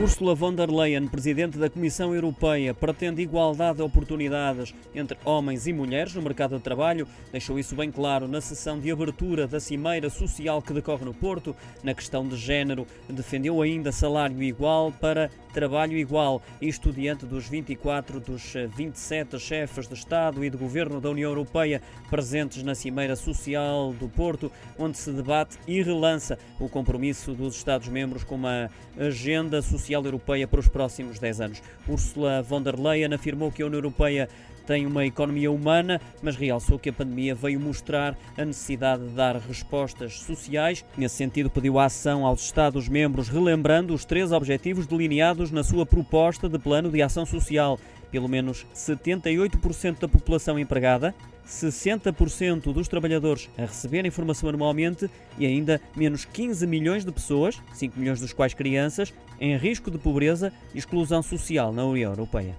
Ursula von der Leyen, presidente da Comissão Europeia, pretende igualdade de oportunidades entre homens e mulheres no mercado de trabalho. Deixou isso bem claro na sessão de abertura da Cimeira Social que decorre no Porto. Na questão de género, defendeu ainda salário igual para trabalho igual. Isto diante dos 24 dos 27 chefes de Estado e de Governo da União Europeia presentes na Cimeira Social do Porto, onde se debate e relança o compromisso dos Estados-membros com uma agenda social Social Europeia para os próximos 10 anos. Ursula von der Leyen afirmou que a União Europeia tem uma economia humana, mas realçou que a pandemia veio mostrar a necessidade de dar respostas sociais. Nesse sentido, pediu a ação aos Estados-membros, relembrando os três objetivos delineados na sua proposta de plano de ação social. Pelo menos 78% da população empregada, 60% dos trabalhadores a receberem informação anualmente e ainda menos 15 milhões de pessoas, 5 milhões dos quais crianças, em risco de pobreza e exclusão social na União Europeia.